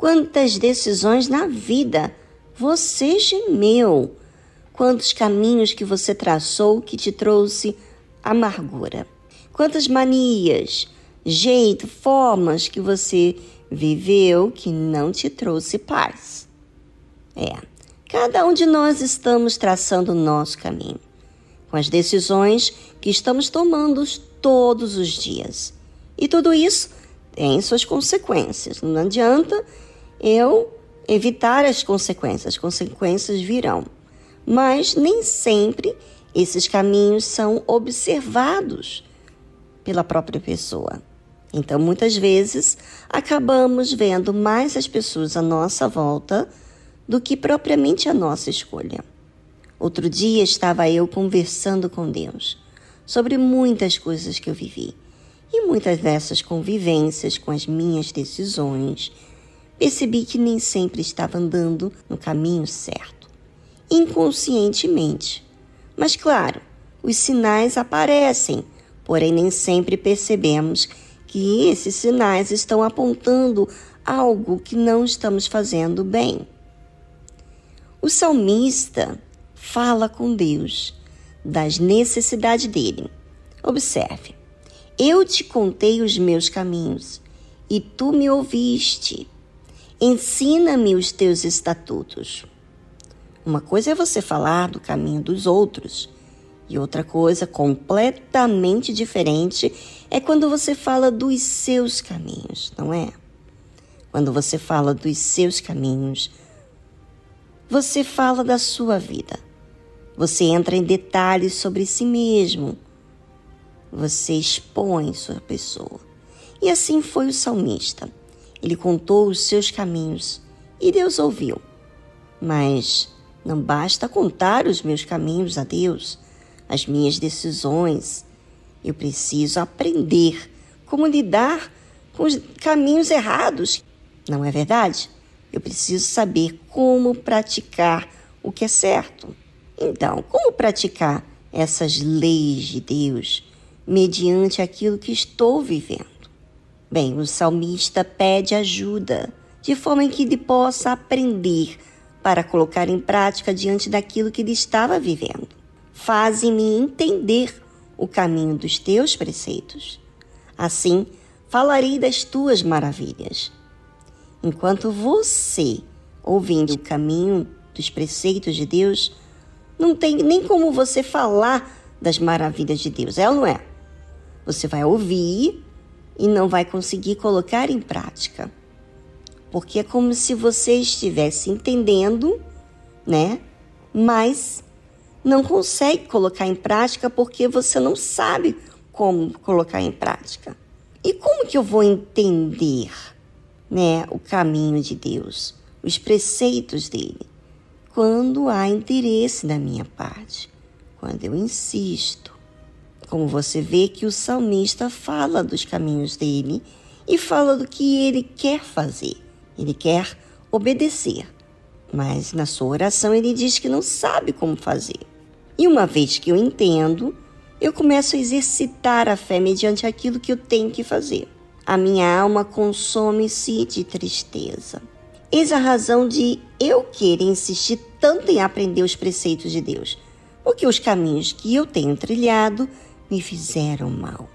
Quantas decisões na vida você gemeu? Quantos caminhos que você traçou que te trouxe amargura? Quantas manias, jeito, formas que você viveu que não te trouxe paz? É, cada um de nós estamos traçando o nosso caminho, com as decisões que estamos tomando todos os dias. E tudo isso tem suas consequências. Não adianta eu evitar as consequências, as consequências virão. Mas nem sempre esses caminhos são observados pela própria pessoa. Então, muitas vezes, acabamos vendo mais as pessoas à nossa volta do que propriamente a nossa escolha. Outro dia estava eu conversando com Deus sobre muitas coisas que eu vivi. E muitas dessas convivências com as minhas decisões, percebi que nem sempre estava andando no caminho certo, inconscientemente. Mas, claro, os sinais aparecem, porém nem sempre percebemos que esses sinais estão apontando algo que não estamos fazendo bem. O salmista fala com Deus das necessidades dele. Observe: Eu te contei os meus caminhos e tu me ouviste. Ensina-me os teus estatutos. Uma coisa é você falar do caminho dos outros, e outra coisa completamente diferente é quando você fala dos seus caminhos, não é? Quando você fala dos seus caminhos, você fala da sua vida. Você entra em detalhes sobre si mesmo. Você expõe sua pessoa. E assim foi o salmista. Ele contou os seus caminhos e Deus ouviu. Mas não basta contar os meus caminhos a Deus, as minhas decisões. Eu preciso aprender como lidar com os caminhos errados. Não é verdade? Eu preciso saber como praticar o que é certo. Então, como praticar essas leis de Deus mediante aquilo que estou vivendo? Bem, o salmista pede ajuda, de forma que ele possa aprender para colocar em prática diante daquilo que ele estava vivendo. Faze-me entender o caminho dos teus preceitos. Assim, falarei das tuas maravilhas. Enquanto você, ouvindo o caminho dos preceitos de Deus, não tem nem como você falar das maravilhas de Deus, é ou não é? Você vai ouvir e não vai conseguir colocar em prática. Porque é como se você estivesse entendendo, né? Mas não consegue colocar em prática porque você não sabe como colocar em prática. E como que eu vou entender, né, o caminho de Deus, os preceitos dele? Quando há interesse da minha parte, quando eu insisto, como você vê que o salmista fala dos caminhos dele e fala do que ele quer fazer. Ele quer obedecer, mas na sua oração ele diz que não sabe como fazer. E uma vez que eu entendo, eu começo a exercitar a fé mediante aquilo que eu tenho que fazer. A minha alma consome-se de tristeza. Eis a razão de eu querer insistir tanto em aprender os preceitos de Deus, porque os caminhos que eu tenho trilhado me fizeram mal.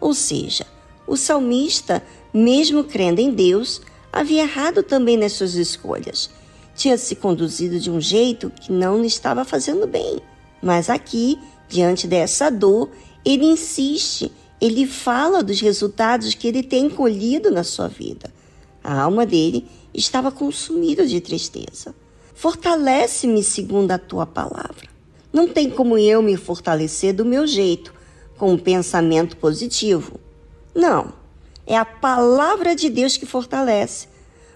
Ou seja, o salmista, mesmo crendo em Deus, havia errado também nas suas escolhas. Tinha se conduzido de um jeito que não lhe estava fazendo bem. Mas aqui, diante dessa dor, ele insiste, ele fala dos resultados que ele tem colhido na sua vida. A alma dele estava consumida de tristeza. Fortalece-me segundo a tua palavra. Não tem como eu me fortalecer do meu jeito, com um pensamento positivo. Não, é a palavra de Deus que fortalece.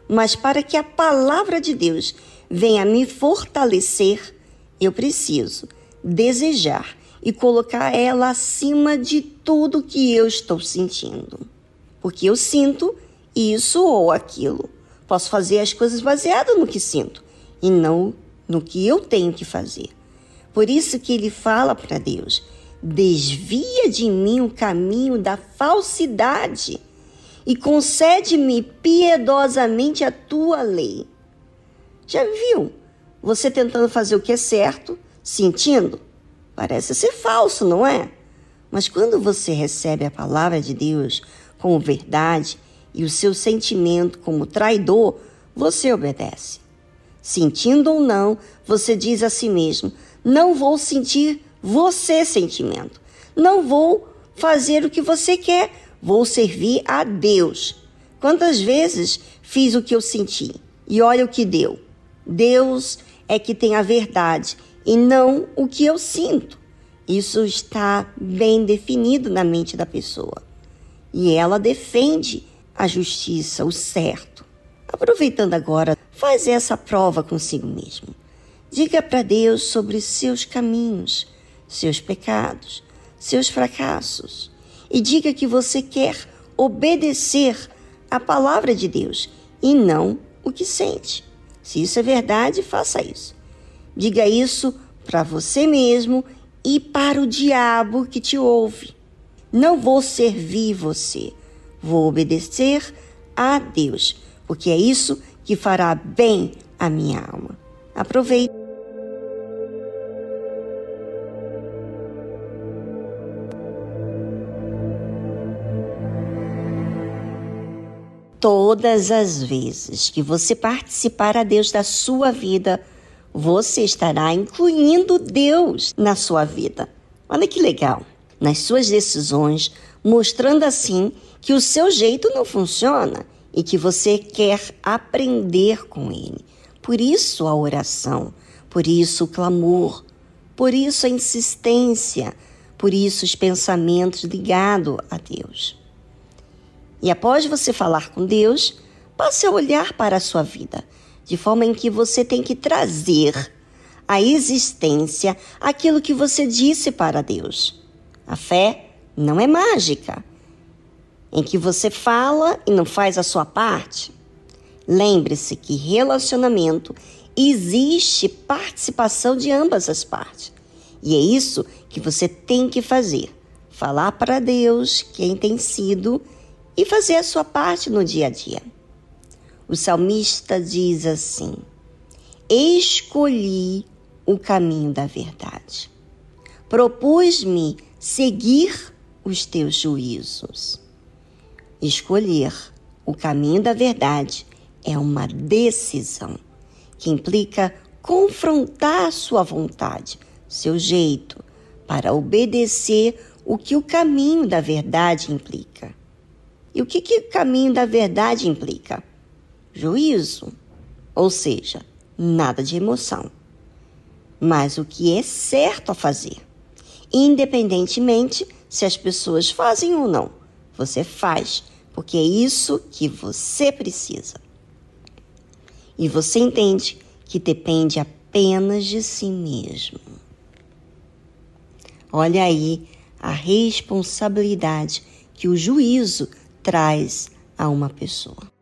Mas para que a palavra de Deus venha me fortalecer, eu preciso desejar e colocar ela acima de tudo que eu estou sentindo. Porque eu sinto isso ou aquilo. Posso fazer as coisas baseadas no que sinto e não no que eu tenho que fazer. Por isso que ele fala para Deus: Desvia de mim o caminho da falsidade e concede-me piedosamente a tua lei. Já viu? Você tentando fazer o que é certo, sentindo? Parece ser falso, não é? Mas quando você recebe a palavra de Deus como verdade e o seu sentimento como traidor, você obedece. Sentindo ou não, você diz a si mesmo: não vou sentir você sentimento. Não vou fazer o que você quer, vou servir a Deus. Quantas vezes fiz o que eu senti e olha o que deu. Deus é que tem a verdade e não o que eu sinto. Isso está bem definido na mente da pessoa. E ela defende a justiça, o certo. Aproveitando agora, faz essa prova consigo mesmo. Diga para Deus sobre seus caminhos, seus pecados, seus fracassos e diga que você quer obedecer a palavra de Deus e não o que sente. Se isso é verdade, faça isso. Diga isso para você mesmo e para o diabo que te ouve. Não vou servir você, vou obedecer a Deus, porque é isso que fará bem à minha alma. Aproveite. Todas as vezes que você participar a Deus da sua vida, você estará incluindo Deus na sua vida. Olha que legal! Nas suas decisões, mostrando assim que o seu jeito não funciona e que você quer aprender com ele. Por isso a oração, por isso o clamor, por isso a insistência, por isso os pensamentos ligados a Deus. E após você falar com Deus, passe a olhar para a sua vida, de forma em que você tem que trazer à existência aquilo que você disse para Deus. A fé não é mágica, em que você fala e não faz a sua parte. Lembre-se que relacionamento existe participação de ambas as partes. E é isso que você tem que fazer. Falar para Deus quem tem sido e fazer a sua parte no dia a dia. O salmista diz assim: Escolhi o caminho da verdade. Propus-me seguir os teus juízos. Escolher o caminho da verdade é uma decisão que implica confrontar sua vontade, seu jeito, para obedecer o que o caminho da verdade implica. E o que, que o caminho da verdade implica? Juízo, ou seja, nada de emoção, mas o que é certo a fazer, independentemente se as pessoas fazem ou não. Você faz, porque é isso que você precisa. E você entende que depende apenas de si mesmo. Olha aí a responsabilidade que o juízo traz a uma pessoa.